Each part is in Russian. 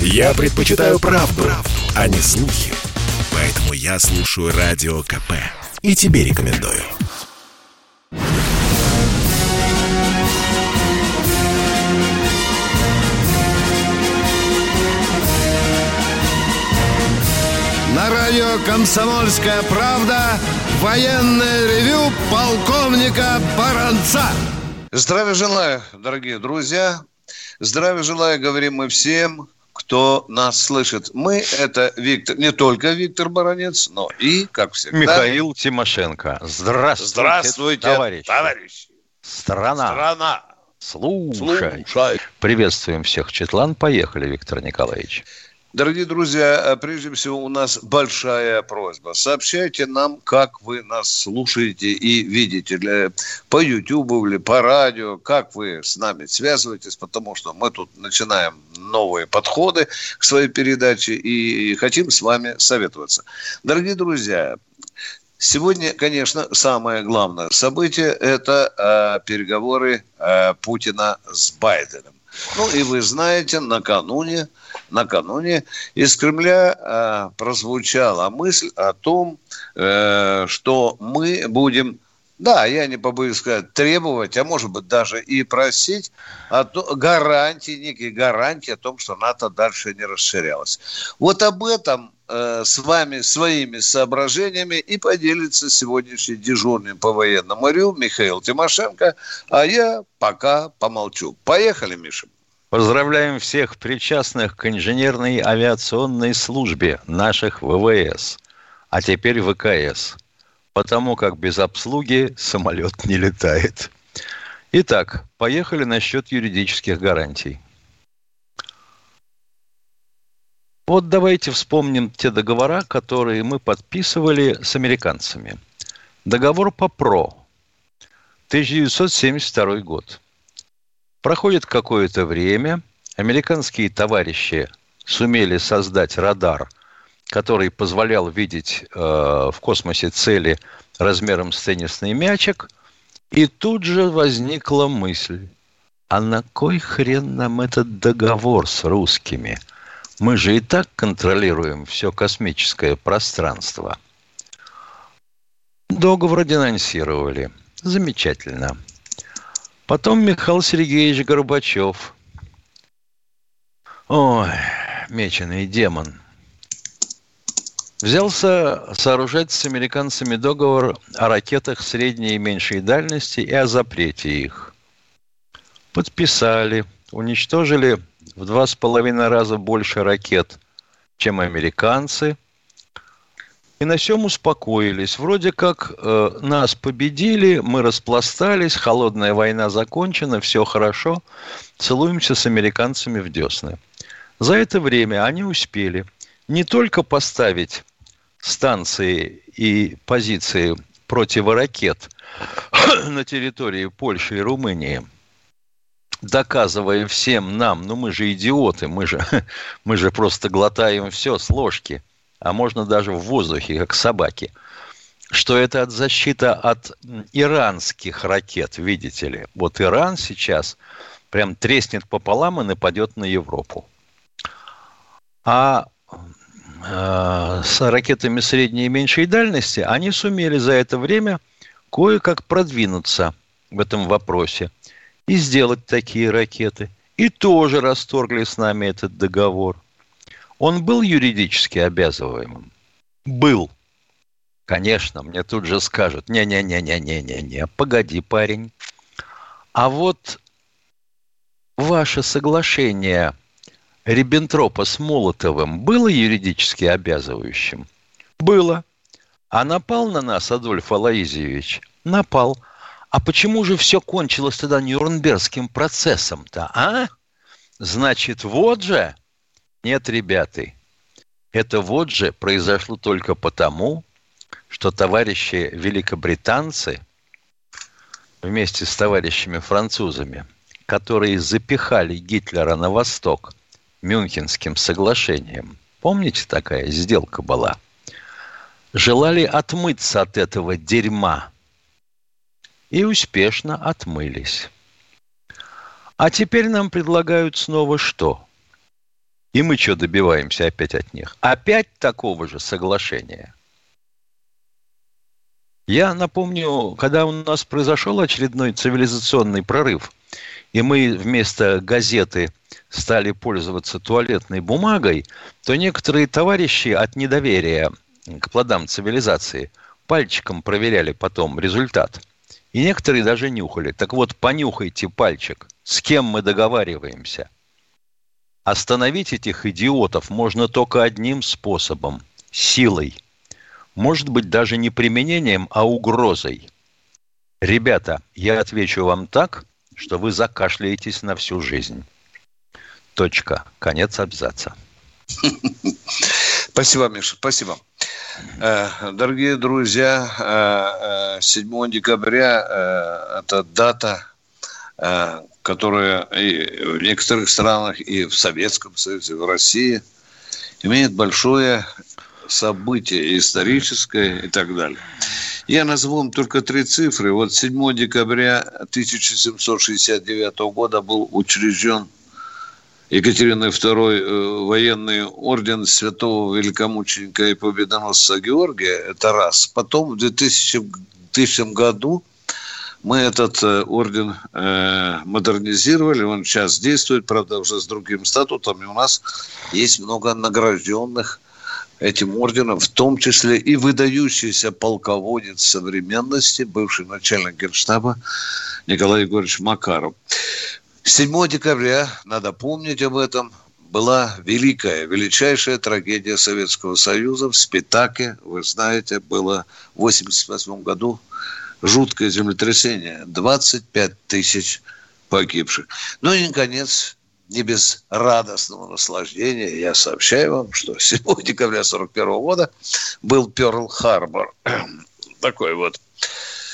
Я предпочитаю правду, правду, а не слухи. Поэтому я слушаю Радио КП. И тебе рекомендую. На радио «Комсомольская правда» военное ревю полковника Баранца. Здравия желаю, дорогие друзья. Здравия желаю, говорим мы всем, кто нас слышит. Мы – это Виктор, не только Виктор Баранец, но и, как всегда… Михаил Тимошенко. Здравствуйте, Здравствуйте товарищи. товарищи. Страна. Страна. Слушай. Слушай. Приветствуем всех. Четлан, поехали, Виктор Николаевич. Дорогие друзья, э, прежде всего у нас большая просьба. Сообщайте нам, как вы нас слушаете и видите. Для, по YouTube или по радио, как вы с нами связываетесь, потому что мы тут начинаем новые подходы к своей передаче и хотим с вами советоваться. Дорогие друзья, Сегодня, конечно, самое главное событие – это э, переговоры э, Путина с Байденом. Ну и вы знаете, накануне, накануне из Кремля э, прозвучала мысль о том, э, что мы будем да, я не побоюсь сказать, требовать, а может быть даже и просить о то, гарантии, некие гарантии о том, что НАТО дальше не расширялось. Вот об этом Э, с вами своими соображениями и поделится сегодняшний дежурный по военному рю Михаил Тимошенко. А я пока помолчу. Поехали, Миша. Поздравляем всех причастных к инженерной авиационной службе наших ВВС, а теперь ВКС, потому как без обслуги самолет не летает. Итак, поехали насчет юридических гарантий. Вот давайте вспомним те договора, которые мы подписывали с американцами. Договор по ПРО, 1972 год. Проходит какое-то время, американские товарищи сумели создать радар, который позволял видеть э, в космосе цели размером с теннисный мячик, и тут же возникла мысль, а на кой хрен нам этот договор с русскими – мы же и так контролируем все космическое пространство. Договор денонсировали. Замечательно. Потом Михаил Сергеевич Горбачев. Ой, меченый демон. Взялся сооружать с американцами договор о ракетах средней и меньшей дальности и о запрете их. Подписали, уничтожили в два с половиной раза больше ракет, чем американцы. И на всем успокоились. Вроде как э, нас победили, мы распластались, холодная война закончена, все хорошо, целуемся с американцами в десны. За это время они успели не только поставить станции и позиции противоракет на территории Польши и Румынии – доказывая всем нам, ну мы же идиоты, мы же, мы же просто глотаем все с ложки, а можно даже в воздухе, как собаки, что это от защита от иранских ракет, видите ли. Вот Иран сейчас прям треснет пополам и нападет на Европу. А э, с ракетами средней и меньшей дальности они сумели за это время кое-как продвинуться в этом вопросе и сделать такие ракеты. И тоже расторгли с нами этот договор. Он был юридически обязываемым? Был. Конечно, мне тут же скажут, не-не-не-не-не-не-не, погоди, парень. А вот ваше соглашение Риббентропа с Молотовым было юридически обязывающим? Было. А напал на нас Адольф Алаизьевич? Напал. А почему же все кончилось тогда Нюрнбергским процессом-то, а? Значит, вот же. Нет, ребята, это вот же произошло только потому, что товарищи великобританцы вместе с товарищами французами, которые запихали Гитлера на восток Мюнхенским соглашением, помните такая сделка была, желали отмыться от этого дерьма – и успешно отмылись. А теперь нам предлагают снова что? И мы что добиваемся опять от них? Опять такого же соглашения. Я напомню, когда у нас произошел очередной цивилизационный прорыв, и мы вместо газеты стали пользоваться туалетной бумагой, то некоторые товарищи от недоверия к плодам цивилизации пальчиком проверяли потом результат – и некоторые даже нюхали. Так вот, понюхайте пальчик, с кем мы договариваемся. Остановить этих идиотов можно только одним способом – силой – может быть даже не применением, а угрозой. Ребята, я отвечу вам так, что вы закашляетесь на всю жизнь. Точка. Конец абзаца. Спасибо, Миша, спасибо. Э, дорогие друзья, 7 э, э, декабря – это дата, которая в некоторых странах и в Советском Союзе, и в России имеет большое событие историческое и так далее. Я назову вам только три цифры. Вот 7 декабря 1769 года был учрежден Екатериной II э, военный орден святого великомученика и победоносца Георгия. Это раз. Потом в 2000, 2000 году мы этот э, орден э, модернизировали, он сейчас действует, правда, уже с другим статутом, и у нас есть много награжденных этим орденом, в том числе и выдающийся полководец современности, бывший начальник генштаба Николай Егорович Макаров. 7 декабря, надо помнить об этом, была великая, величайшая трагедия Советского Союза в Спитаке. Вы знаете, было в 1988 году жуткое землетрясение. 25 тысяч погибших. Ну и, наконец, не без радостного наслаждения я сообщаю вам, что 7 декабря 1941 года был Перл-Харбор. Такой вот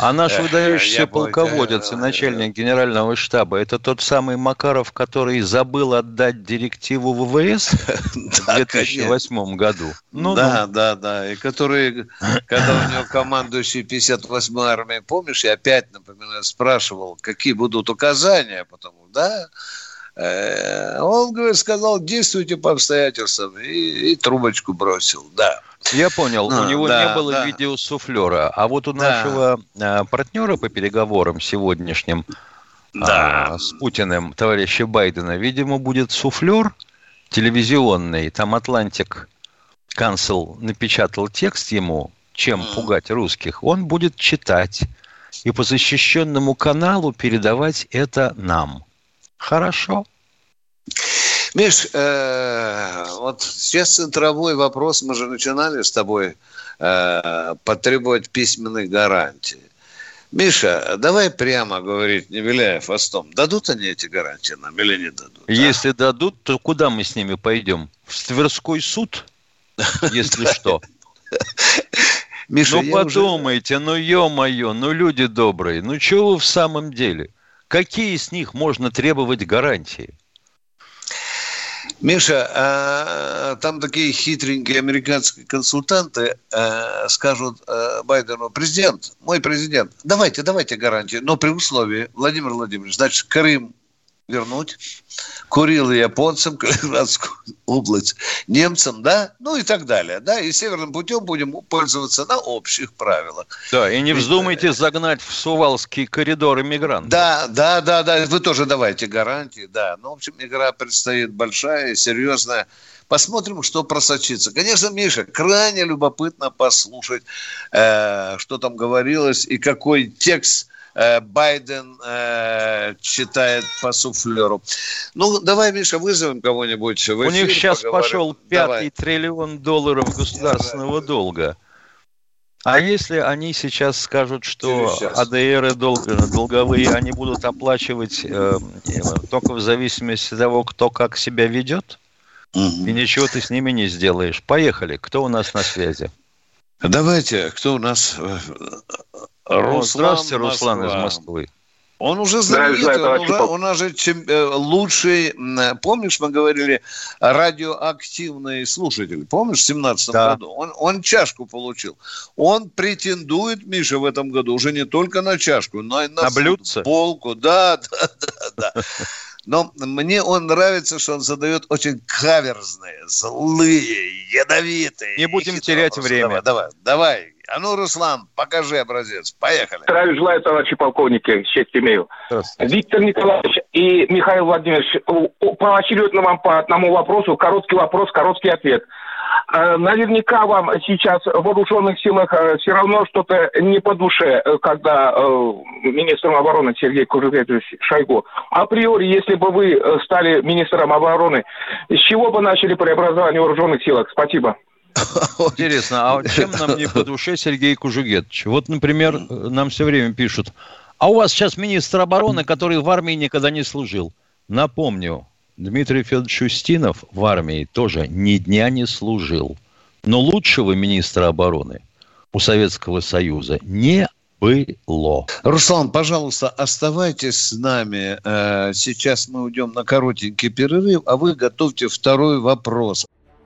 а наш выдающийся полководец и начальник генерального штаба, это тот самый Макаров, который забыл отдать директиву ВВС в 2008 году? Ну, да, да, да. И который, когда у него командующий 58-й армией, помнишь, я опять, напоминаю, спрашивал, какие будут указания, потому да, он, говорит, сказал, действуйте по обстоятельствам, и, и трубочку бросил, да. Я понял, а, у него да, не было да. видеосуфлера, а вот у да. нашего а, партнера по переговорам сегодняшним да. а, с Путиным, товарища Байдена, видимо, будет суфлер телевизионный, там Атлантик Канцел напечатал текст ему, чем mm. пугать русских, он будет читать и по защищенному каналу передавать это нам – Хорошо. Миш, э, вот сейчас центровой вопрос, мы же начинали с тобой э, потребовать письменных гарантий. Миша, давай прямо говорить, не виляя хвостом, дадут они эти гарантии нам или не дадут? Если а? дадут, то куда мы с ними пойдем? В Тверской суд, если что. Миша, ну подумайте, уже... ну ё-моё, ну люди добрые, ну чего вы в самом деле? Какие с них можно требовать гарантии? Миша, а, там такие хитренькие американские консультанты а, скажут а, Байдену, президент, мой президент, давайте, давайте гарантии, но при условии, Владимир Владимирович, значит, Крым вернуть, Курилы японцам, Калининградскую область немцам, да, ну и так далее, да, и северным путем будем пользоваться на общих правилах. Да, и не вздумайте и, загнать в Сувалский коридор иммигрантов. Да, да, да, да, вы тоже давайте гарантии, да, ну, в общем, игра предстоит большая, серьезная, Посмотрим, что просочится. Конечно, Миша, крайне любопытно послушать, э, что там говорилось и какой текст Э, Байден э, читает по суфлеру. Ну, давай, Миша, вызовем кого-нибудь У них сейчас поговорим. пошел пятый давай. триллион долларов государственного давай. долга. А если они сейчас скажут, что АДР и долг, долговые они будут оплачивать э, только в зависимости от того, кто как себя ведет, угу. и ничего ты с ними не сделаешь. Поехали. Кто у нас на связи? Давайте, кто у нас? Руслан, Здравствуйте, Руслан Москва. из Москвы. Он уже знаменитый, он, уже, он уже чем, э, лучший, помнишь, мы говорили, радиоактивный слушатель, помнишь, в 17 да. году? Он, он чашку получил. Он претендует, Миша, в этом году уже не только на чашку, но и на, на блюдце? футболку. Да, да, да, да. Но мне он нравится, что он задает очень каверзные, злые, ядовитые. Не будем терять вопросы. время. Давай, давай, давай. А ну, Руслан, покажи образец. Поехали. Здравия желаю, товарищи полковники, честь имею. Виктор Николаевич и Михаил Владимирович, поочередно вам по одному вопросу, короткий вопрос, короткий ответ. Э, наверняка вам сейчас в вооруженных силах э, все равно что-то не по душе, э, когда министром обороны Сергей Кужугетович Шойгу. Априори, если бы вы стали министром обороны, с чего бы начали преобразование вооруженных силах? Спасибо. Интересно, а чем нам не по душе Сергей Кужугетович? Вот, например, нам все время пишут, а у вас сейчас министр обороны, который в армии никогда не служил. Напомню, Дмитрий Федорович Устинов в армии тоже ни дня не служил. Но лучшего министра обороны у Советского Союза не было. Руслан, пожалуйста, оставайтесь с нами. Э, сейчас мы уйдем на коротенький перерыв, а вы готовьте второй вопрос.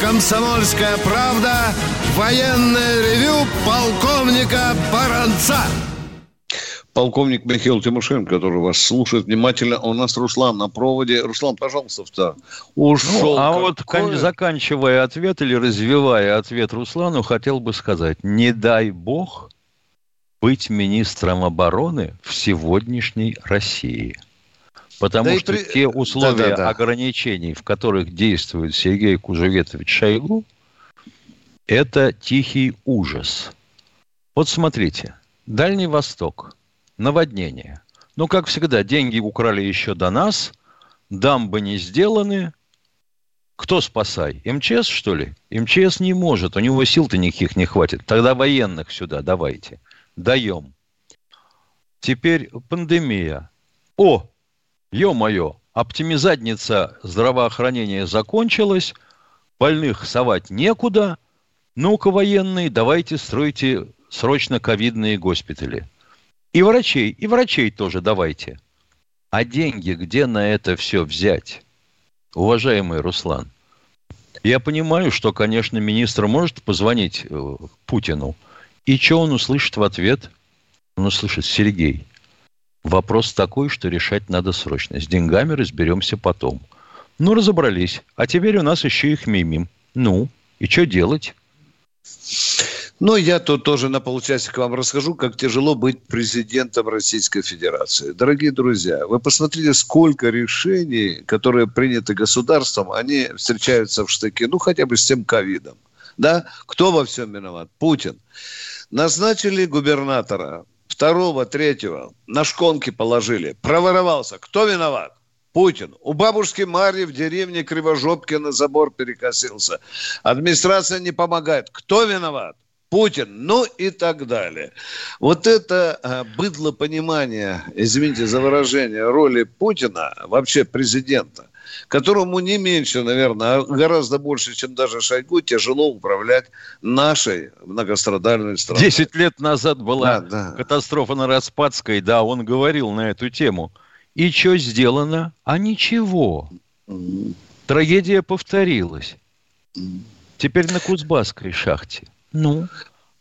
«Комсомольская правда» военное ревю полковника Баранца полковник Михаил Тимошенко, который вас слушает внимательно. У нас Руслан на проводе. Руслан, пожалуйста, втор. Ушел. Ну, а вот заканчивая ответ или развивая ответ Руслану, хотел бы сказать, не дай бог быть министром обороны в сегодняшней России. Потому да что при... те условия да, да, да. ограничений, в которых действует Сергей Кужеветович Шойгу, это тихий ужас. Вот смотрите, Дальний Восток – наводнение. Но, как всегда, деньги украли еще до нас, дамбы не сделаны. Кто спасай? МЧС, что ли? МЧС не может, у него сил-то никаких не хватит. Тогда военных сюда давайте. Даем. Теперь пандемия. О, ё-моё, оптимизадница здравоохранения закончилась, больных совать некуда. Ну-ка, военные, давайте стройте срочно ковидные госпитали. И врачей, и врачей тоже давайте. А деньги где на это все взять? Уважаемый Руслан, я понимаю, что, конечно, министр может позвонить э, Путину. И что он услышит в ответ? Он услышит, Сергей, вопрос такой, что решать надо срочно. С деньгами разберемся потом. Ну, разобрались. А теперь у нас еще их мимим. Ну, и что делать? Ну, я тут тоже на полчасика вам расскажу, как тяжело быть президентом Российской Федерации. Дорогие друзья, вы посмотрите, сколько решений, которые приняты государством, они встречаются в штыке, ну, хотя бы с тем ковидом. Да? Кто во всем виноват? Путин. Назначили губернатора, второго, третьего, на шконки положили. Проворовался. Кто виноват? Путин. У бабушки Марьи в деревне Кривожопкина забор перекосился. Администрация не помогает. Кто виноват? Путин, ну и так далее. Вот это а, быдло понимание, извините за выражение, роли Путина, вообще президента, которому не меньше, наверное, а гораздо больше, чем даже Шойгу, тяжело управлять нашей многострадальной страной. Десять лет назад была да, да. катастрофа на Распадской, да, он говорил на эту тему. И что сделано? А ничего. Трагедия повторилась. Теперь на Кузбасской шахте – ну,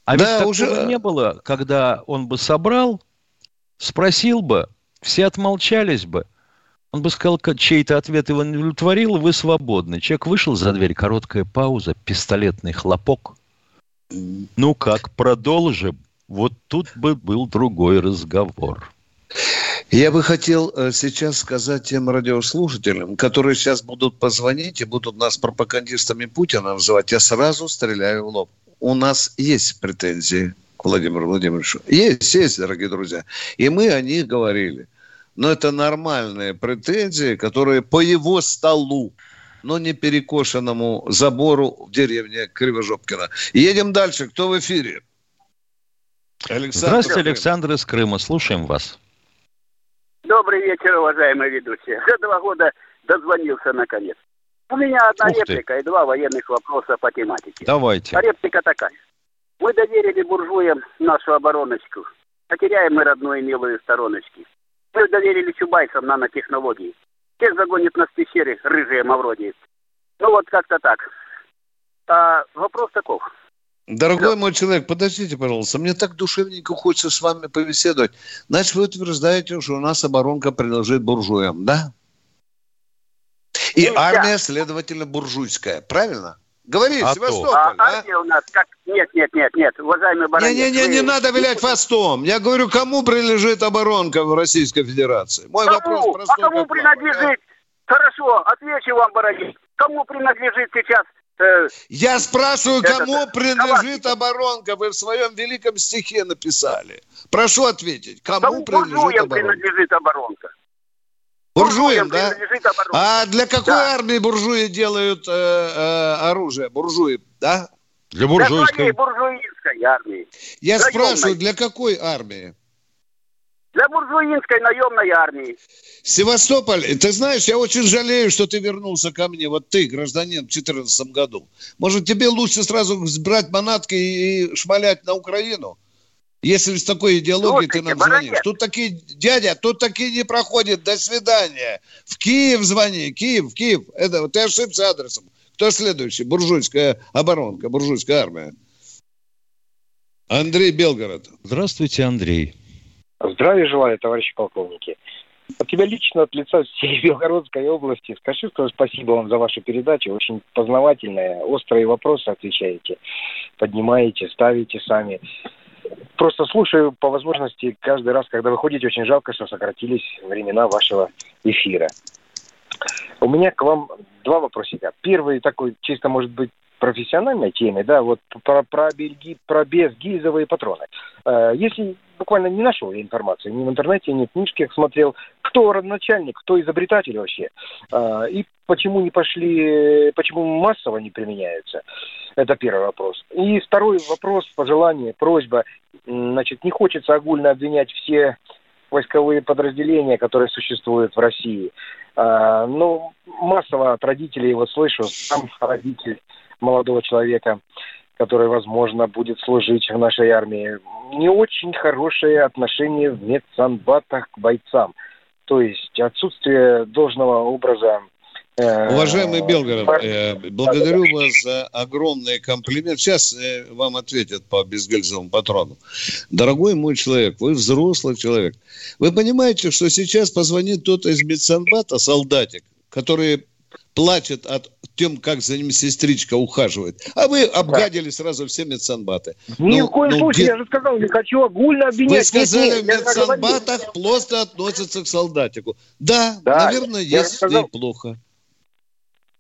а да, ведь уже не было, когда он бы собрал, спросил бы, все отмолчались бы. Он бы сказал, чей-то ответ его не удовлетворил, вы свободны. Человек вышел за дверь, короткая пауза, пистолетный хлопок. Ну как, продолжим. Вот тут бы был другой разговор. Я бы хотел э, сейчас сказать тем радиослушателям, которые сейчас будут позвонить и будут нас пропагандистами Путина называть, я сразу стреляю в лоб у нас есть претензии к Владимиру Владимировичу. Есть, есть, дорогие друзья. И мы о них говорили. Но это нормальные претензии, которые по его столу, но не перекошенному забору в деревне Кривожопкина. Едем дальше. Кто в эфире? Александр Здравствуйте, Крым. Александр из Крыма. Слушаем вас. Добрый вечер, уважаемые ведущие. За два года дозвонился наконец. У меня одна Ух реплика ты. и два военных вопроса по тематике. Давайте. А реплика такая. Мы доверили буржуям нашу обороночку. Потеряем мы родную милую стороночки. Мы доверили чубайцам нанотехнологии. Тех загонит нас в пещере рыжие мавродии. Ну вот как-то так. А, вопрос таков. Дорогой да. мой человек, подождите, пожалуйста, мне так душевненько хочется с вами повеседовать. Значит, вы утверждаете, что у нас оборонка принадлежит буржуям, да? И армия, следовательно, буржуйская, правильно? Говори, а Севастополь. А, а? Армия у нас как... Нет, нет, нет, нет, уважаемый баронец. Не-не-не, не надо вилять фастом. Я говорю, кому принадлежит оборонка в Российской Федерации? Мой кому? вопрос простой. А кому принадлежит? Да? Хорошо, отвечу вам, баронец. Кому принадлежит сейчас Э, Я спрашиваю, кому это, принадлежит оборонка? Вы в своем великом стихе написали. Прошу ответить, кому, кому принадлежит оборонка? принадлежит оборонка. Буржуям, да? А для какой да. армии буржуи делают э, э, оружие? Буржуи, да? Для буржуйской. Для буржуинской армии. Я Наемной. спрашиваю, для какой армии? Для буржуинской наемной армии. Севастополь, ты знаешь, я очень жалею, что ты вернулся ко мне, вот ты, гражданин, в 2014 году. Может, тебе лучше сразу брать манатки и шмалять на Украину? Если с такой идеологией Слушайте, ты нам звонишь. Баранец. Тут такие, дядя, тут такие не проходят. До свидания. В Киев звони. Киев, Киев. Это, ты ошибся адресом. Кто следующий? Буржуйская оборонка, буржуйская армия. Андрей Белгород. Здравствуйте, Андрей. Здравия желаю, товарищи полковники. От тебя лично, от лица всей Белгородской области, скажу что спасибо вам за вашу передачу. Очень познавательная, острые вопросы отвечаете, поднимаете, ставите сами. Просто слушаю по возможности каждый раз, когда выходите, очень жалко, что сократились времена вашего эфира. У меня к вам два вопросика. Первый такой, чисто может быть, профессиональной теме, да, вот про, про, бельги, про безгильзовые патроны. Э, если буквально не нашел я информации, ни в интернете, ни в книжке смотрел, кто родоначальник, кто изобретатель вообще, э, и почему не пошли, почему массово не применяются. Это первый вопрос. И второй вопрос, пожелание, просьба. Значит, не хочется огульно обвинять все войсковые подразделения, которые существуют в России. А, но массово от родителей вот слышу, сам родитель молодого человека, который, возможно, будет служить в нашей армии. Не очень хорошее отношение в медсанбатах к бойцам. То есть отсутствие должного образа Э, Уважаемый Белгород, э, благодарю вас за огромный комплимент. Сейчас э, вам ответят по безгальзовому патрону. Дорогой мой человек, вы взрослый человек. Вы понимаете, что сейчас позвонит тот из медсанбата, солдатик, который плачет от тем, как за ним сестричка ухаживает. А вы обгадили сразу все медсанбаты. Ни ну, в коем ну, случае, где... я же сказал, не хочу огульно обвинять. Вы сказали, в медсанбатах просто относятся к солдатику. Да, да наверное, есть и плохо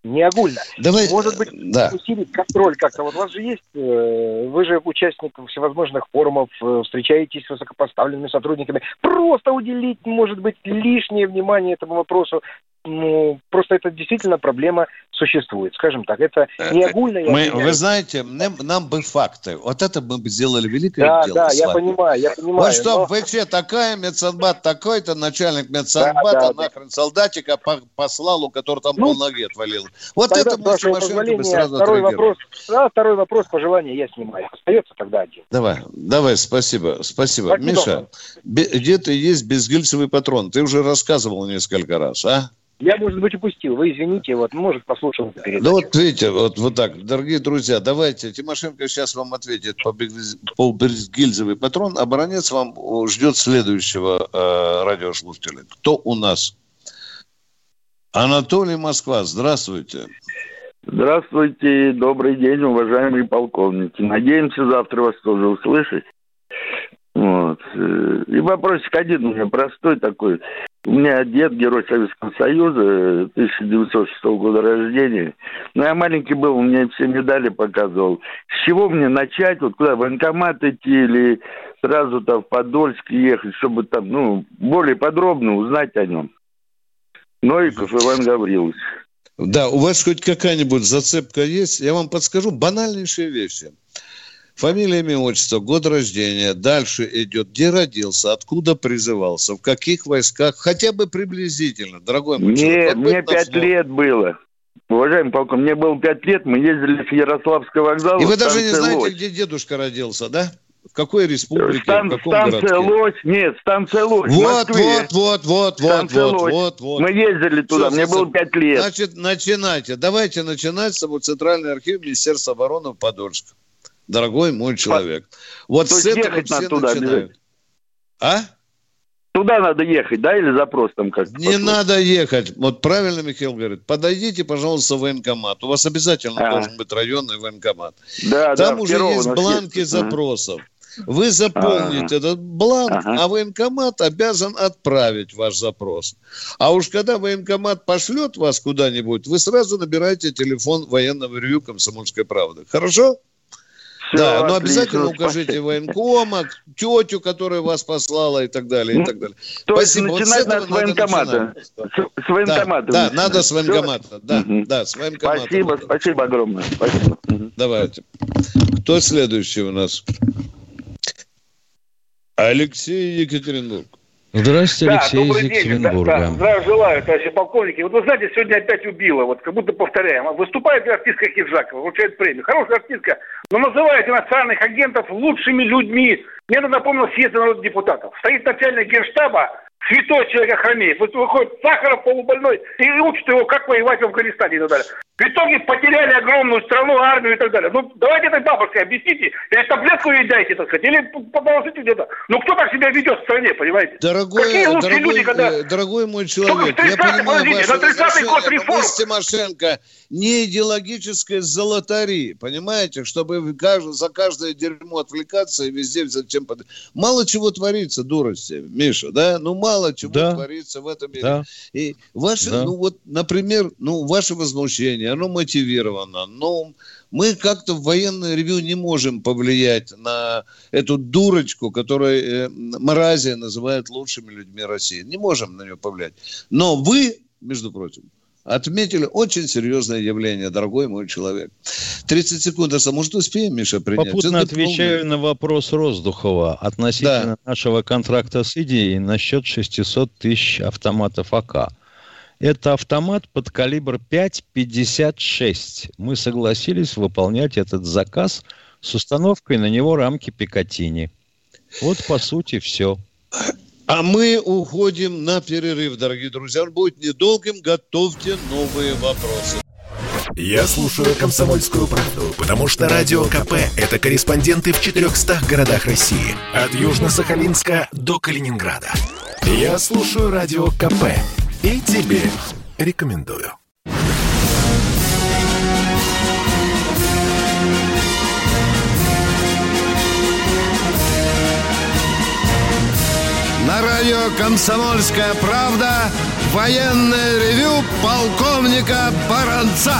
не огульно. Давай, Может быть, да. усилить контроль как-то. Вот у вас же есть, э, вы же участник всевозможных форумов, э, встречаетесь с высокопоставленными сотрудниками. Просто уделить, может быть, лишнее внимание этому вопросу ну, просто это действительно проблема существует, скажем так. Это не э, огульно. Мы, вы знаете, нам, нам бы факты. Вот это мы бы сделали великое да, дело. Да, я понимаю, я понимаю. Вот что но... ВЧ такая, медсанбат такой-то, начальник медсанбата, да, да, нахрен да. солдатика послал, у которого там ну, полноге отвалил. Вот это мы бы сразу второй вопрос, да, второй вопрос, пожелание я снимаю. Остается тогда один. Давай, давай, спасибо, спасибо. спасибо. Миша, где-то есть безгильцевый патрон. Ты уже рассказывал несколько раз, а? Я, может быть, упустил. Вы извините, вот, может, послушал передачу. Ну, вот видите, вот, вот так. Дорогие друзья, давайте. Тимошенко сейчас вам ответит по, по гильзовый патрон. Оборонец вам ждет следующего э, радиослушателя. Кто у нас? Анатолий Москва, здравствуйте. Здравствуйте, добрый день, уважаемые полковники. Надеемся завтра вас тоже услышать. Вот. Э, и вопросик один у меня простой такой. У меня дед, герой Советского Союза, 1906 года рождения. Ну, я маленький был, мне все медали показывал. С чего мне начать? Вот куда, в военкомат идти или сразу там в Подольск ехать, чтобы там, ну, более подробно узнать о нем? Новиков Иван Гаврилович. Да, у вас хоть какая-нибудь зацепка есть? Я вам подскажу банальнейшие вещи. Фамилия, имя, отчество, год рождения. Дальше идет, где родился, откуда призывался, в каких войсках, хотя бы приблизительно, дорогой мой Нет, мне пять лет было. Уважаемый полком, мне было пять лет, мы ездили с Ярославского вокзала. И вы даже не знаете, Лось. где дедушка родился, да? В какой республике, Стан, в каком станция городке? Лось, нет, станция Лось. Вот, вот, вот, вот, вот, вот, вот, вот. Мы ездили туда, Всё, мне было пять лет. Значит, начинайте. Давайте начинать с тобой Центральный архив Министерства обороны в Подольск. Дорогой мой человек. Вот То с есть этого ехать все надо туда начинают. А? Туда надо ехать, да, или запрос там как Не надо ехать. Вот правильно Михаил говорит. Подойдите, пожалуйста, в военкомат. У вас обязательно А. должен быть районный военкомат. Да, Там да, уже есть бланки. Ага. запросов. Вы заполните этот бланк, Ага. а военкомат обязан отправить ваш запрос. А уж когда военкомат пошлет вас куда-нибудь, вы сразу набираете телефон военного ревью «Комсомольской правды». Хорошо? Всё, да, но отлично, обязательно укажите спасибо. военкома, тетю, которая вас послала и так далее, и Ну, так далее. То есть Спасибо. Вот с начинать этого надо с военкомата. С, с военкомата. Да, да, надо с военкомата. Да, Мгм. да, с военкомата. Спасибо, спасибо огромное. Спасибо. Давайте. Кто следующий у нас? Алексей Екатеринбург. Здравствуйте, Да, Алексей из добрый день. Да, да, здравия желаю, товарищи полковники. Вот вы знаете, сегодня опять убило, вот как будто повторяем. Выступает артистка Киджакова, вручает премию. Хорошая артистка, но называет иностранных агентов лучшими людьми. Мне надо напомнил съезд народных депутатов. Стоит начальник генштаба, святой человек Ахрамеев. Вот выходит Сахаров полубольной и учит его, как воевать в Афганистане и так далее. В итоге потеряли огромную страну, армию и так далее. Ну, давайте этой бабушке объясните, или таблетку ей дайте, так сказать, или положите где-то. Ну, кто так себя ведет в стране, понимаете? Дорогой, Какие лучшие дорогой, люди, когда... э, дорогой мой человек, я 30-й, понимаю подождите, ваше на 30-й возражение, год но реформ. Тимошенко не идеологическая золотари, понимаете, чтобы за каждое дерьмо отвлекаться и везде зачем под... Мало чего творится, дурости, Миша, да? Ну, мало чего Да. творится в этом мире. Да. И ваше, Да. ну вот, например, ну, ваше возмущение, оно мотивировано, но мы как-то в военное ревю не можем повлиять на эту дурочку, которую э, Маразия называет лучшими людьми России. Не можем на нее повлиять. Но вы, между прочим, отметили очень серьезное явление, дорогой мой человек. 30 секунд, а может успеем, Миша, принять? Попутно Это отвечаю на вопрос Роздухова относительно нашего контракта с Индией насчет 600 тысяч автоматов АК. Это автомат под калибр 5,56. Мы согласились выполнять этот заказ с установкой на него рамки Пикатини. Вот, по сути, все. А мы уходим на перерыв, дорогие друзья. Он будет недолгим. Готовьте новые вопросы. Я слушаю «Комсомольскую правду», потому что «Радио КП» — это корреспонденты в 400 городах России. От Южно-Сахалинска до Калининграда. Я слушаю «Радио КП» и тебе рекомендую. На радио «Комсомольская правда» военное ревю полковника Баранца.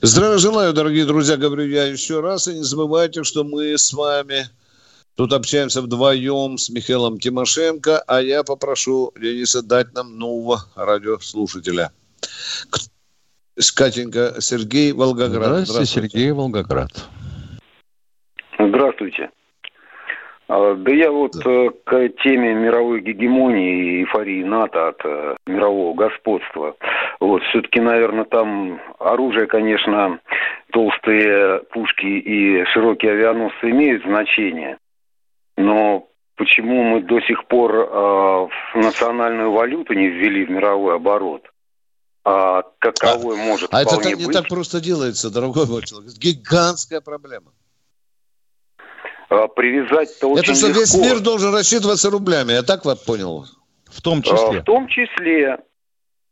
Здравия желаю, дорогие друзья, говорю я еще раз. И не забывайте, что мы с вами тут общаемся вдвоем с Михаилом Тимошенко, а я попрошу Дениса дать нам нового радиослушателя. Катенька, Сергей Волгоград. Здравствуйте, Сергей Волгоград. Здравствуйте. А, Да я вот э, к теме мировой гегемонии и эйфории НАТО от э, мирового господства. Вот, все-таки, наверное, там оружие, конечно, толстые пушки и широкие авианосцы имеют значение. Но почему мы до сих пор э, национальную валюту не ввели в мировой оборот? А каковой может А это так, не быть? так просто делается, дорогой мой человек. Гигантская проблема. А, Привязать-то очень это что, легко. весь мир должен рассчитываться рублями, я так вот понял? В том А, В том числе,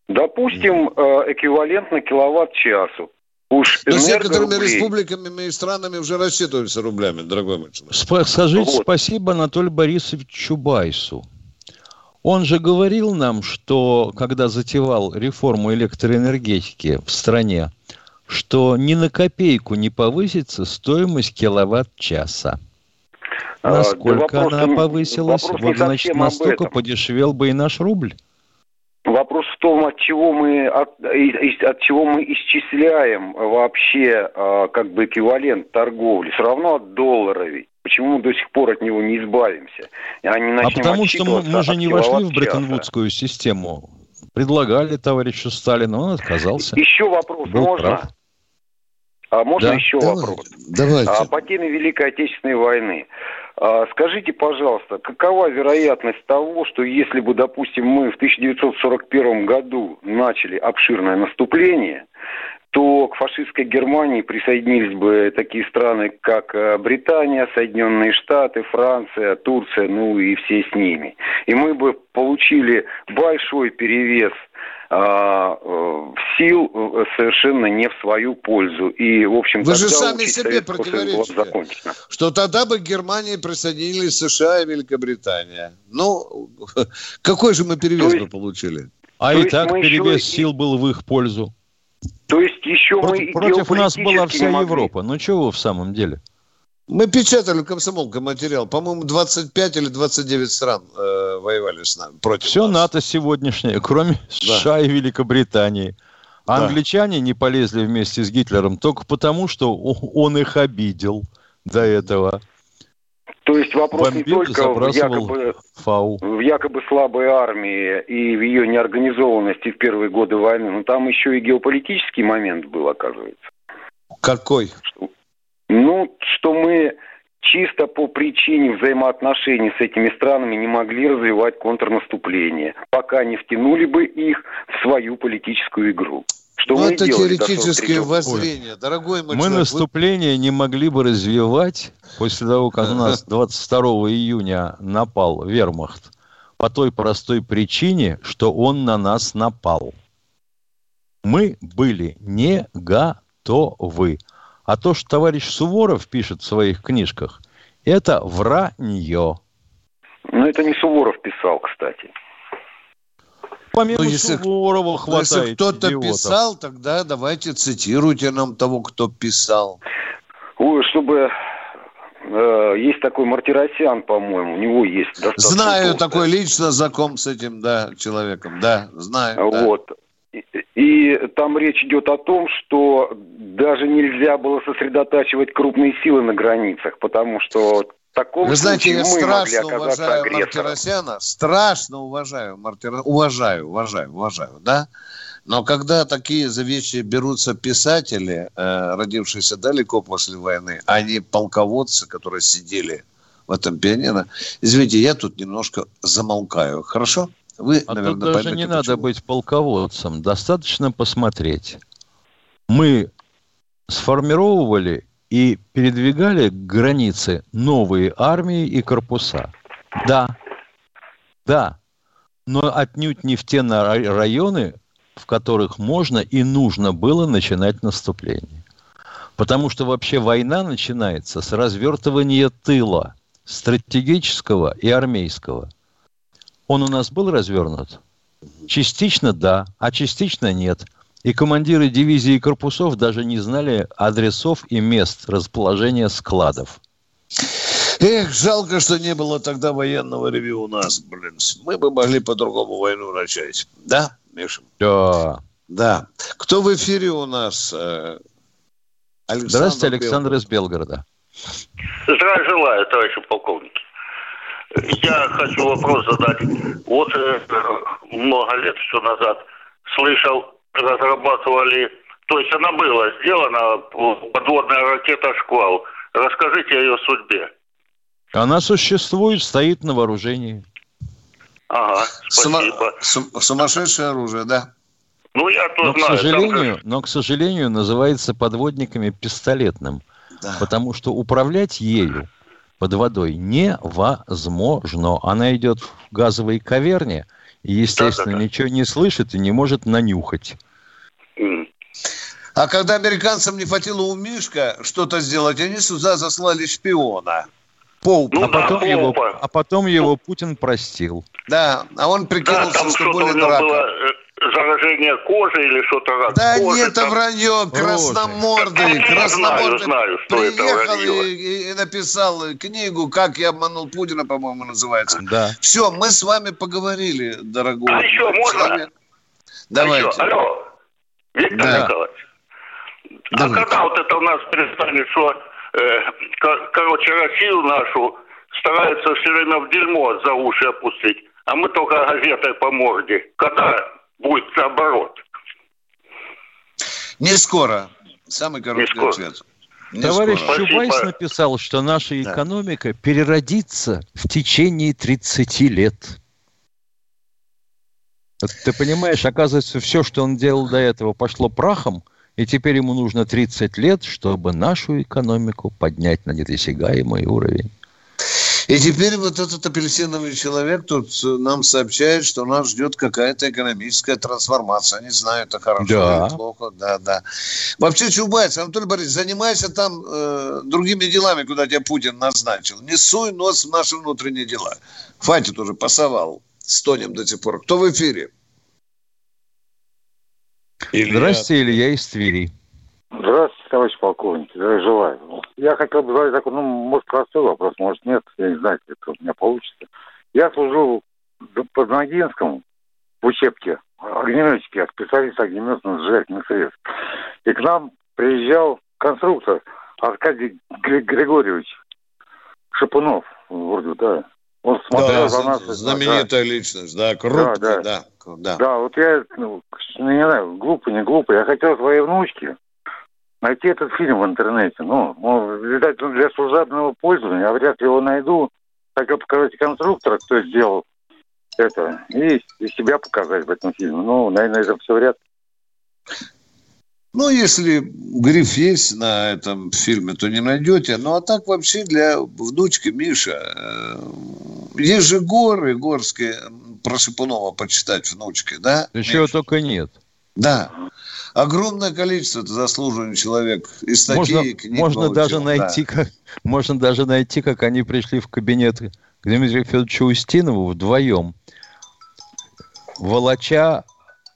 допустим, э, эквивалентно киловатт-часу. Уж Но с некоторыми рублей. республиками и странами уже рассчитываются рублями, дорогой мой человек. Скажите Вот. спасибо Анатолию Борисовичу Чубайсу. Он же говорил нам, что когда затевал реформу электроэнергетики в стране, что ни на копейку не повысится стоимость киловатт-часа. А, Насколько да вопрос она повысилась? Вот, значит, настолько подешевел бы и наш рубль. Вопрос в том, от чего мы от, от чего мы исчисляем вообще э, как бы эквивалент торговли. Все равно от доллара ведь. Почему мы до сих пор от него не избавимся? А, не А потому что мы, мы же не вошли в? Бреттон-Вудскую систему. Предлагали товарищу Сталину, он отказался. Еще вопрос Был можно? прав. А можно Да. еще Давай, вопрос? Давайте. А, по теме Великой Отечественной войны. А, Скажите, пожалуйста, какова вероятность того, что если бы, допустим, мы в 1941 году начали обширное наступление, то к фашистской Германии присоединились бы такие страны, как э, Британия, Соединенные Штаты, Франция, Турция, ну и все с ними. И мы бы получили большой перевес сил э, совершенно не в свою пользу. И, в общем, Вы же сами себе противоречите. Что тогда бы Германии присоединились США и Великобритания. Ну, какой же мы перевес бы получили? А и так мы еще перевес и- сил был в их пользу. То есть еще мы Против, и против нас была вся. Европа. Ну чего вы в самом деле? Мы печатали в комсомолке материал. По-моему, 25 или 29 стран э, воевали с нами против Все нас. НАТО сегодняшнее, кроме США и Великобритании. А Да. Англичане не полезли вместе с Гитлером только потому, что он их обидел до этого. То есть вопрос Бомбил, не только в якобы, фау. в якобы слабой армии и в ее неорганизованности в первые годы войны, но там еще и геополитический момент был, оказывается. Какой? Ну, что мы чисто по причине взаимоотношений с этими странами не могли развивать контрнаступление, пока не втянули бы их в свою политическую игру. Что ну, мы это делали теоретические 43-го года. воззрения. Дорогой мой Мы человек, вы- наступление не могли бы развивать после того, как у нас 22 июня напал вермахт. По той простой причине, что он на нас напал. Мы были не готовы. А то, что товарищ Суворов пишет в своих книжках, это вранье. Ну, это не Суворов писал, кстати. Помимо Ну, если- Суворова Ну, хватает Если кто-то идиотов. писал, тогда давайте цитируйте нам того, кто писал. Ой, чтобы... э, есть такой Мартиросян, по-моему, у него есть достаточно Знаю, толстая. такой лично знаком с этим, да, человеком. Да, знаю. да. Вот. И, и там речь идет о том, что даже нельзя было сосредотачивать крупные силы на границах, потому что в таком Вы знаете, я страшно уважаю агрессором. Мартиросяна, страшно уважаю Мартира... уважаю, уважаю, уважаю, да? Но когда такие за вещи берутся писатели, э, родившиеся далеко после войны, а не полководцы, которые сидели в этом пианино, извините, я тут немножко замолкаю, хорошо? Вы, А наверное, тут даже не надо почему. быть полководцем. Достаточно посмотреть. Мы сформировывали и передвигали к границе новые армии и корпуса. Да, да, но отнюдь не в те районы, в которых можно и нужно было начинать наступление. Потому что вообще война начинается с развертывания тыла, стратегического и армейского. Он у нас был развернут? Частично да, а частично нет. И командиры дивизий и корпусов даже не знали адресов и мест расположения складов. Эх, жалко, что не было тогда военного ревю у нас, блин. Мы бы могли по-другому войну начать. Да, Миша? Да. Да. Кто в эфире у нас? Э, Александр Здравствуйте, Александр Белгород. из Белгорода. Здравия желаю, товарищи полковники. Я хочу вопрос задать. Вот э, много лет еще назад слышал, разрабатывали, то есть она была сделана, подводная ракета «Шквал». Расскажите о ее судьбе. Она существует, стоит на вооружении. Ага, Сума- спасибо. сум- сумасшедшее оружие, да. Ну, я то Но, к знаю. там сожалению, же- но, к сожалению, называется подводниками пистолетным. Потому что управлять ею под водой невозможно. Она идет в газовой каверне и, естественно, ничего не слышит и не может нанюхать. А когда американцам не хватило у Мишка что-то сделать, они сюда заслали шпиона. Поупа. а, потом его, а потом его Путин простил. Да, а он Да, прикинулся, там что него раком. было э, заражение кожи или что-то рак Да кожи, нет, это там. вранье, красномордый, Я красномордый. знаю, знаю, что это Приехал вранье. и, и- написал книгу «Как я обманул Путина», по-моему, называется. Да. Все, мы с вами поговорили, дорогой. А еще можно? человек. Давайте. А еще, алло, Виктор Да. Николаевич. А когда вот это у нас перестанет, что, э, ко- короче, Россию нашу стараются все время в дерьмо за уши опустить, а мы только газетой по морде. Когда будет наоборот. Не скоро. Самый короткий скоро. ответ. Не Товарищ скоро. Чубайс Спасибо. написал, что наша Да. экономика переродится в течение 30 лет. Ты понимаешь, оказывается, все, что он делал до этого, пошло прахом, и теперь ему нужно 30 лет, чтобы нашу экономику поднять на недосягаемый уровень. И теперь вот этот апельсиновый человек тут э, нам сообщает, что нас ждет какая-то экономическая трансформация. Не знаю, это хорошо Да. или плохо. Да, да. Вообще, Чубайс, Анатолий Борисович, занимайся там э, другими делами, куда тебя Путин назначил. Не суй нос в наши внутренние дела. Хватит уже, пасовал. Стонем до сих пор. Кто в эфире? Илья. Здрасте, Илья из Твери. Здравствуйте, товарищ полковник. Здравия желаю. Я хотел бы задать такой, ну, может, простой вопрос, может, нет. Я не знаю, как это у меня получится. Я служил под Ногинском в учебке огнеметчики, я специалист огнеметных сжигательных средств. И к нам приезжал конструктор Аркадий Гри- Григорьевич Шапунов, вроде, да. Он смотрел Да, за нас. знаменитая личность, да, круто, Да, да. да. да. Да, вот я, ну, не знаю, глупо, не глупо, я хотел своей внучке найти этот фильм в интернете. Ну, ну, видать, он для служебного пользования, я вряд ли его найду. Хотел показать конструктора, кто сделал это, и, и себя показать в этом фильме. Ну, наверное, это все вряд ли. Ну, если гриф есть на этом фильме, то не найдете. Ну, а так вообще для внучки Миша. э, Есть же горы горские, про Шипунова почитать внучке, да? Да чего только нет. Да. Огромное количество это заслуженный человек. И статьи, Можно, и книг можно получил, даже да. найти, как, можно даже найти, как они пришли в кабинет к Дмитрию Федоровичу Устинову вдвоем, волоча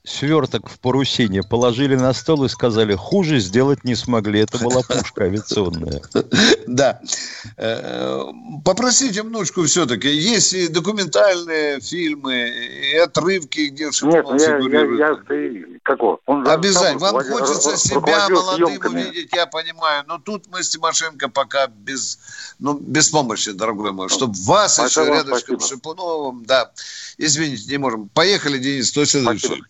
сверток в парусине, положили на стол и сказали, хуже сделать не смогли. Это была пушка авиационная. Да. Э, Попросите внучку все-таки. Есть и документальные фильмы, и отрывки, где Нет, Шипунов ну, я, я, фигурирует. я, и- как его? Он Обязательно. Вам хочется себя молодым увидеть, я понимаю. Но тут мы с Тимошенко пока без, ну, без помощи, дорогой мой. Чтобы вас Большое еще рядышком с. Шипуновым. Да. Извините, не можем. Поехали, Денис, кто следующий?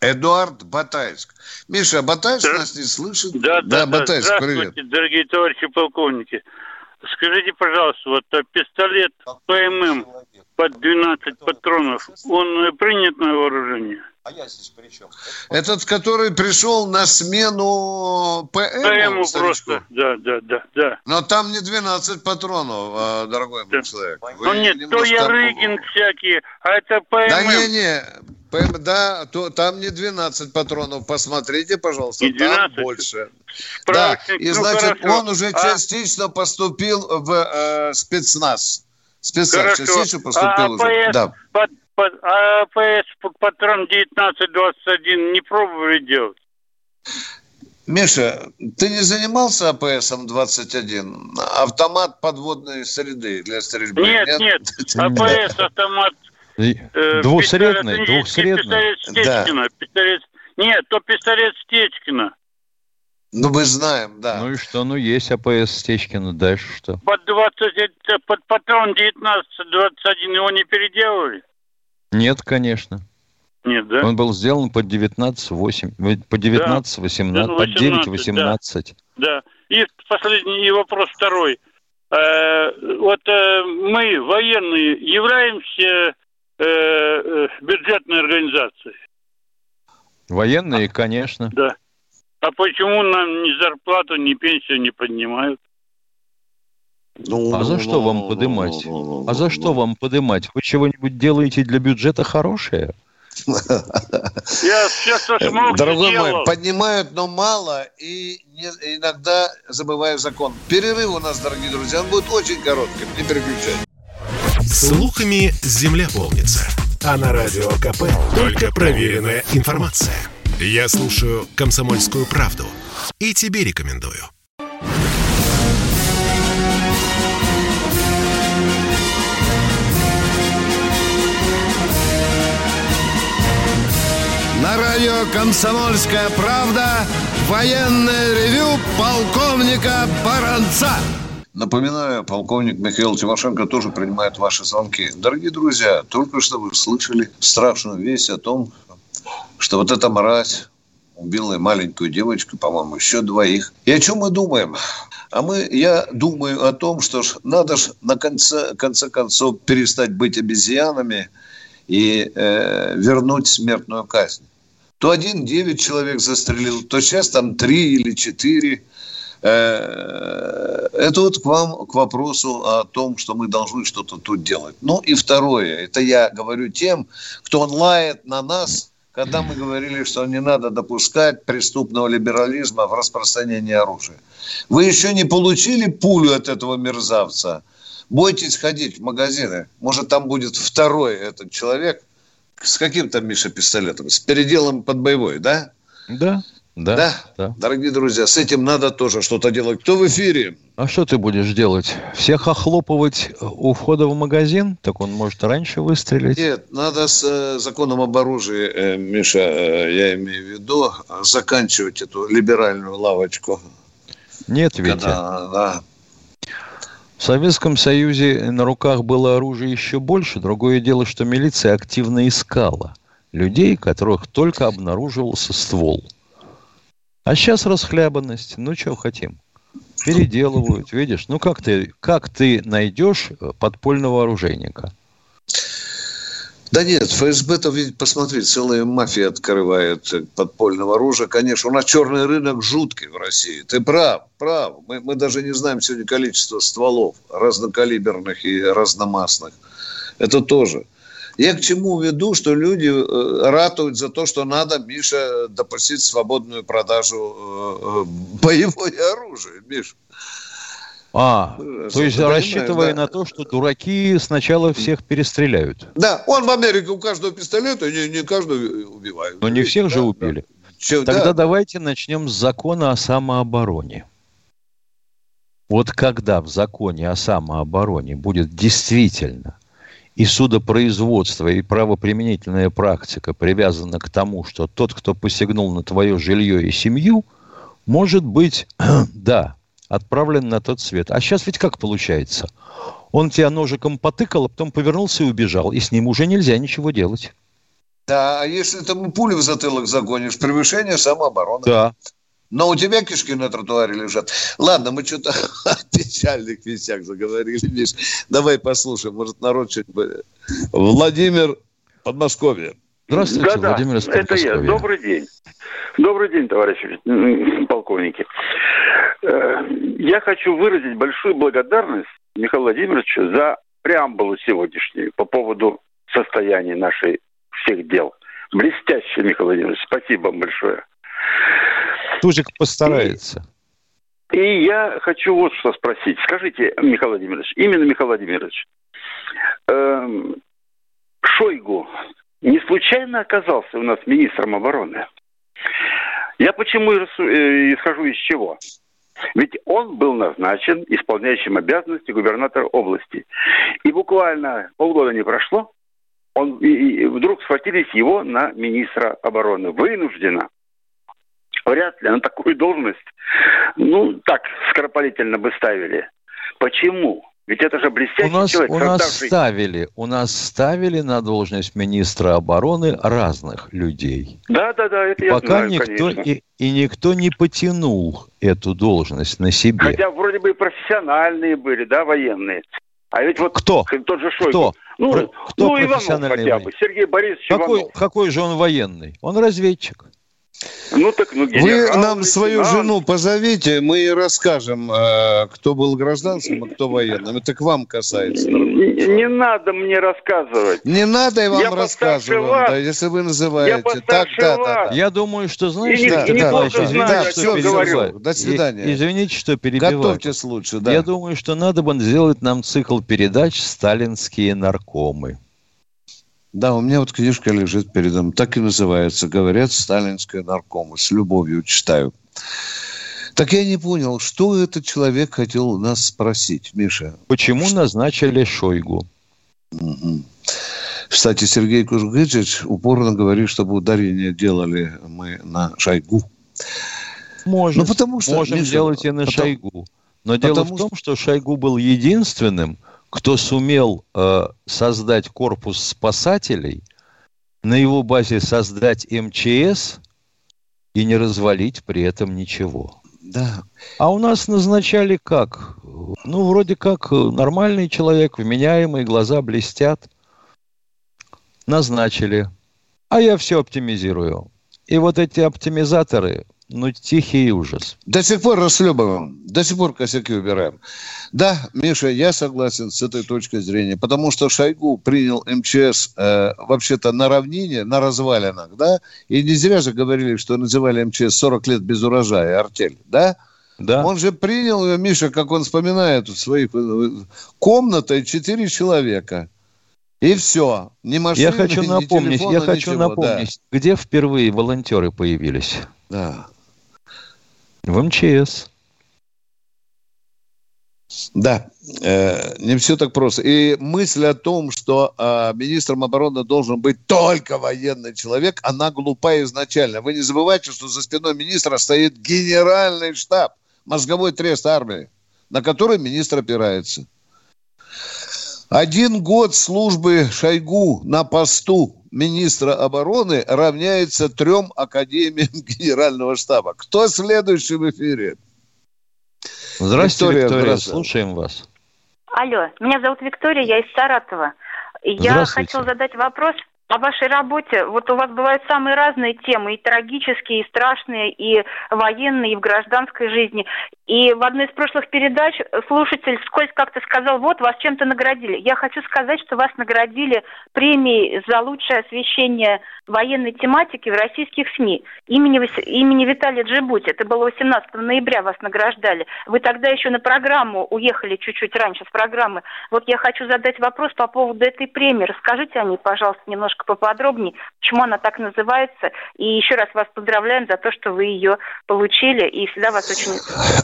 Эдуард Батайск. Миша, Батайск нас не слышит? Да, да, да. Батайск, Здравствуйте, привет. дорогие товарищи полковники. Скажите, пожалуйста, вот э, пистолет ПММ под 12 патронов, он э, принят на вооружение? А я здесь при чем? Этот, который пришел на смену ПМ. ПМу старичку. просто, да, да, да, да. Но там не 12 патронов, а, дорогой мой человек. Вы Ну нет, то Ярыгин всякие, а это ПММ. Да не-не, ПМ, да, то, там не 12 патронов. Посмотрите, пожалуйста, Не 12? там больше. Да, Справочник, и ну, значит, хорошо. он уже А- частично поступил в э, спецназ. Спецназ Хорошо. частично поступил а уже. АПС, Да. под- под- а АПС патрон 1921 не пробовали делать? Миша, ты не занимался АПСом-21? Автомат подводной среды для стрельбы? Нет, нет, АПС, автомат Э, Двухсредный, пистолет- двухсредный. Пистолет Стечкина. Пистолет... Нет, то пистолет Стечкина. Ну, мы знаем, да. Ну и что? Ну, есть АПС Стечкина. Дальше что? Под 20, э, под патрон 19-21 его не переделывали? Нет, конечно. Нет, да? Он был сделан под 19-8, по 19-18, под 9-18. Да. И последний и вопрос второй. Э, вот э, мы, военные, являемся э, э, бюджетной организацией? Военные, конечно. Да. А почему нам ни зарплату, ни пенсию не поднимают? А за что вам подымать? А за что вам подымать? Вы чего-нибудь делаете для бюджета хорошее? Я все, что смог, Дорогой сделал. мой, поднимают, но мало, и не- иногда забываю закон. Перерыв у нас, дорогие друзья, он будет очень коротким, не переключайте. Слухами земля полнится. А на радио КП только проверенная информация. Я слушаю «Комсомольскую правду» и тебе рекомендую. На радио «Комсомольская правда» военное ревю полковника Баранца. Напоминаю, полковник Михаил Тимошенко тоже принимает ваши звонки. Дорогие друзья, только что вы слышали страшную весть о том, что вот эта мразь убила маленькую девочку, по-моему, еще двоих. И о чем мы думаем? А мы, я думаю о том, что ж, надо ж на конце, конце концов перестать быть обезьянами и э, вернуть смертную казнь. То один девять человек застрелил, то сейчас там три или четыре. Э, это вот к вам, к вопросу о том, что мы должны что-то тут делать. Ну и второе, это я говорю тем, кто лает на нас, когда мы говорили, что не надо допускать преступного либерализма в распространении оружия. Вы еще не получили пулю от этого мерзавца. Бойтесь ходить в магазины. Может, там будет второй этот человек с каким-то, Миша, пистолетом? С переделом под боевой, да? Да. Да, да, да. Дорогие друзья, с этим надо тоже что-то делать. Кто в эфире? А что ты будешь делать? Всех охлопывать у входа в магазин? Так он может раньше выстрелить? Нет, надо с э, законом об оружии, э, Миша, э, я имею в виду, заканчивать эту либеральную лавочку. Нет, Витя. Когда, да. В Советском Союзе на руках было оружие еще больше. Другое дело, что милиция активно искала людей, которых только обнаруживался ствол. А сейчас расхлябанность. Ну, что хотим? Переделывают, видишь? Ну, как ты, как ты найдешь подпольного оружейника? Да нет, ФСБ-то, ведь, посмотри, целая мафия открывает подпольного оружия. Конечно, у нас черный рынок жуткий в России. Ты прав, прав. Мы, мы даже не знаем сегодня количество стволов разнокалиберных и разномастных. Это тоже. Я к чему веду, что люди э, ратуют за то, что надо, Миша, допустить свободную продажу э, э, боевое оружие, Миша. А, то есть рассчитывая да. на то, что дураки сначала всех перестреляют. Да, он в Америке у каждого пистолета, не, не каждого убивают. Но не всех да, же убили. Да. Че, Тогда да. давайте начнем с закона о самообороне. Вот когда в законе о самообороне будет действительно и судопроизводство, и правоприменительная практика привязана к тому, что тот, кто посягнул на твое жилье и семью, может быть, да, отправлен на тот свет. А сейчас ведь как получается? Он тебя ножиком потыкал, а потом повернулся и убежал, и с ним уже нельзя ничего делать. Да, а если ты пулю в затылок загонишь, превышение самообороны. Да. Но у тебя кишки на тротуаре лежат. Ладно, мы что-то о печальных вещах заговорили, Миш. Давай послушаем, может, народ что-нибудь... Владимир, Подмосковье. Здравствуйте, да, Владимир да, это я. Добрый день. Добрый день, товарищи полковники. Э, я хочу выразить большую благодарность Михаилу Владимировичу за преамбулу сегодняшнюю по поводу состояния нашей всех дел. Блестяще, Михаил Владимирович. Спасибо вам большое. Тузик постарается. И, и я хочу вот что спросить. Скажите, Михаил Владимирович, именно Михаил Владимирович, э, Шойгу не случайно оказался у нас министром обороны? Я почему э, исхожу из чего? Ведь он был назначен исполняющим обязанности губернатора области. И буквально полгода не прошло, он, и, и вдруг схватились его на министра обороны. Вынужденно вряд ли на такую должность, ну, так скоропалительно бы ставили. Почему? Ведь это же блестящий у нас, человек. У нас ставили, у нас ставили на должность министра обороны разных людей. Да, да, да, это Пока я знаю, никто и, и никто не потянул эту должность на себе. Хотя вроде бы и профессиональные были, да, военные. А ведь вот кто? тот же Шойгу. Кто? Ну, кто ну Иванов хотя бы, Сергей Борисович какой, Иванов. Какой же он военный? Он разведчик. Ну так, ну генерал, Вы нам свою жену позовите, мы ей расскажем, э, кто был гражданским, а кто военным. Это к вам касается. Не, не надо мне рассказывать. Не надо я вам я рассказывать, да, если вы называете. Я так, да, да, да. Я думаю, что знаешь, и, да, и да, да, знаю, да, все, говорю. До свидания. извините, что перебиваю. Готовьтесь лучше, да. Я думаю, что надо бы сделать нам цикл передач «Сталинские наркомы». Да, у меня вот книжка лежит передо мной. Так и называется. Говорят, сталинская наркома. С любовью читаю. Так я не понял, что этот человек хотел нас спросить, Миша? Почему что? назначили Шойгу? Угу. Кстати, Сергей Кузгыч упорно говорит, чтобы ударение делали мы на Шойгу. Можем, ну, потому что, можем Миша, делать и на потому... Шойгу. Но дело Потому в том, что Шойгу был единственным, кто сумел э, создать корпус спасателей, на его базе создать МЧС и не развалить при этом ничего. Да. А у нас назначали как? Ну, вроде как нормальный человек, вменяемый, глаза блестят. Назначили. А я все оптимизирую. И вот эти оптимизаторы, ну, тихий ужас. До сих пор расхлебываем, до сих пор косяки убираем. Да, Миша, я согласен с этой точкой зрения, потому что Шойгу принял МЧС э, вообще-то на равнине, на развалинах, да, и не зря же говорили, что называли МЧС 40 лет без урожая, артель, да? Да. Он же принял ее, Миша, как он вспоминает, в своих э, комнатой четыре человека. И все. Ни машины, я хочу напомнить, телефона, я хочу ничего, напомнить, да. где впервые волонтеры появились? Да. В МЧС. Да, э, не все так просто. И мысль о том, что э, министром обороны должен быть только военный человек, она глупа изначально. Вы не забывайте, что за спиной министра стоит генеральный штаб, мозговой трест армии, на который министр опирается. Один год службы Шойгу на посту министра обороны равняется трем академиям генерального штаба. Кто следующий в эфире? Здравствуйте, Виктория, Виктория. слушаем вас. Алло, меня зовут Виктория, я из Саратова. Я хотел задать вопрос о вашей работе. Вот у вас бывают самые разные темы, и трагические, и страшные, и военные, и в гражданской жизни. И в одной из прошлых передач слушатель вскользь как-то сказал, вот, вас чем-то наградили. Я хочу сказать, что вас наградили премией за лучшее освещение военной тематики в российских СМИ имени, имени Виталия Джибути. Это было 18 ноября вас награждали. Вы тогда еще на программу уехали чуть-чуть раньше с программы. Вот я хочу задать вопрос по поводу этой премии. Расскажите о ней, пожалуйста, немножко поподробнее, почему она так называется. И еще раз вас поздравляем за то, что вы ее получили. И всегда вас очень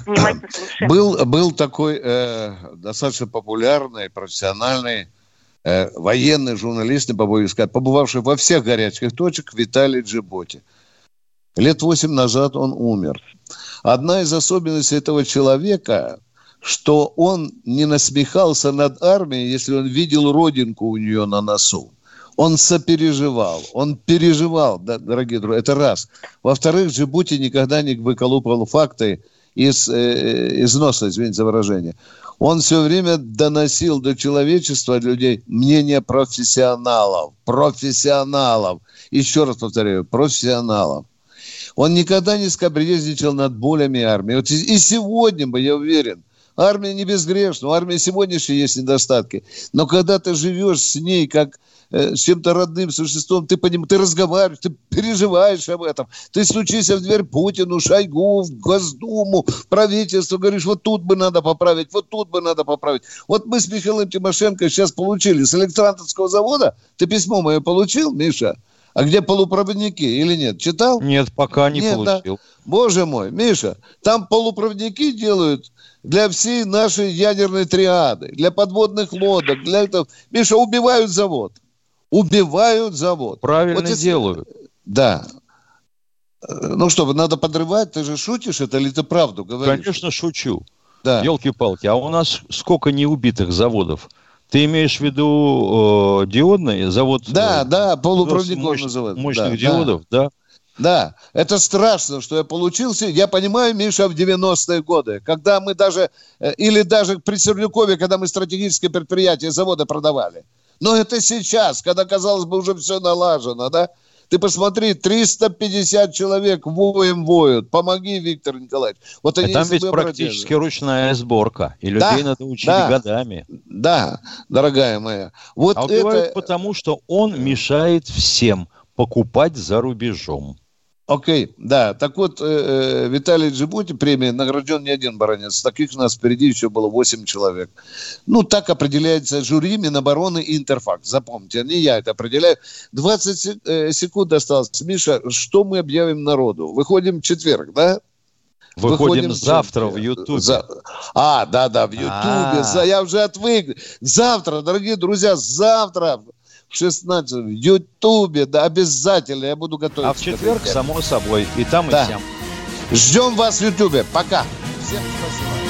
внимательно слушаем. Был, был такой э, достаточно популярный, профессиональный э, военный журналист, не побоюсь сказать, побывавший во всех горячих точках, Виталий Джиботи. Лет восемь назад он умер. Одна из особенностей этого человека, что он не насмехался над армией, если он видел родинку у нее на носу. Он сопереживал, он переживал, да, дорогие друзья, это раз. Во-вторых, Джибути никогда не выколупывал факты из, э, из носа, извините за выражение. Он все время доносил до человечества, людей, мнение профессионалов. Профессионалов. Еще раз повторяю, профессионалов. Он никогда не скобрезничал над болями армии. Вот и сегодня бы, я уверен, армия не безгрешна, у армии сегодняшней есть недостатки. Но когда ты живешь с ней как Э, с чем-то родным существом, ты, поним, ты разговариваешь, ты переживаешь об этом. Ты стучишься в дверь Путину, Шойгу, в Госдуму, в правительство, говоришь, вот тут бы надо поправить, вот тут бы надо поправить. Вот мы с Михаилом Тимошенко сейчас получили с электрантовского завода, ты письмо мое получил, Миша? А где полупроводники или нет? Читал? Нет, пока не нет, получил. Да? Боже мой, Миша, там полупроводники делают для всей нашей ядерной триады, для подводных лодок, для этого. Миша, убивают завод убивают завод. Правильно вот если... делают. Да. Ну что, надо подрывать? Ты же шутишь это или ты правду говоришь? Конечно, шучу. Да. Елки-палки. А у нас сколько неубитых заводов? Ты имеешь в виду э, диодный завод? Да, э, да, полупроводников мощ, называют. Мощных да, диодов, да. да. Да, это страшно, что я получился. Я понимаю, Миша, в 90-е годы, когда мы даже, э, или даже при Сердюкове, когда мы стратегические предприятия, заводы продавали. Но это сейчас, когда, казалось бы, уже все налажено, да? Ты посмотри, 350 человек воем воют. Помоги, Виктор Николаевич. Вот они, там ведь практически ручная сборка. И людей да, надо учить да, годами. Да, дорогая моя. Вот а это... потому, что он мешает всем покупать за рубежом. Окей, okay, да. Так вот, э, э, Виталий Джибути премия награжден не один баронец. Таких у нас впереди еще было 8 человек. Ну, так определяется жюри Минобороны и Интерфакт. Запомните, не я это определяю. 20 э, секунд осталось. Миша, что мы объявим народу? Выходим в четверг, да? Выходим, Выходим завтра в Ютубе. За... А, да, да, в Ютубе. А-а-а. Я уже отвык. Завтра, дорогие друзья, завтра в 16 в Ютубе, да, обязательно я буду готовить. А в четверг, само собой, и там, да. и всем. Ждем вас в Ютубе. Пока. Всем спасибо.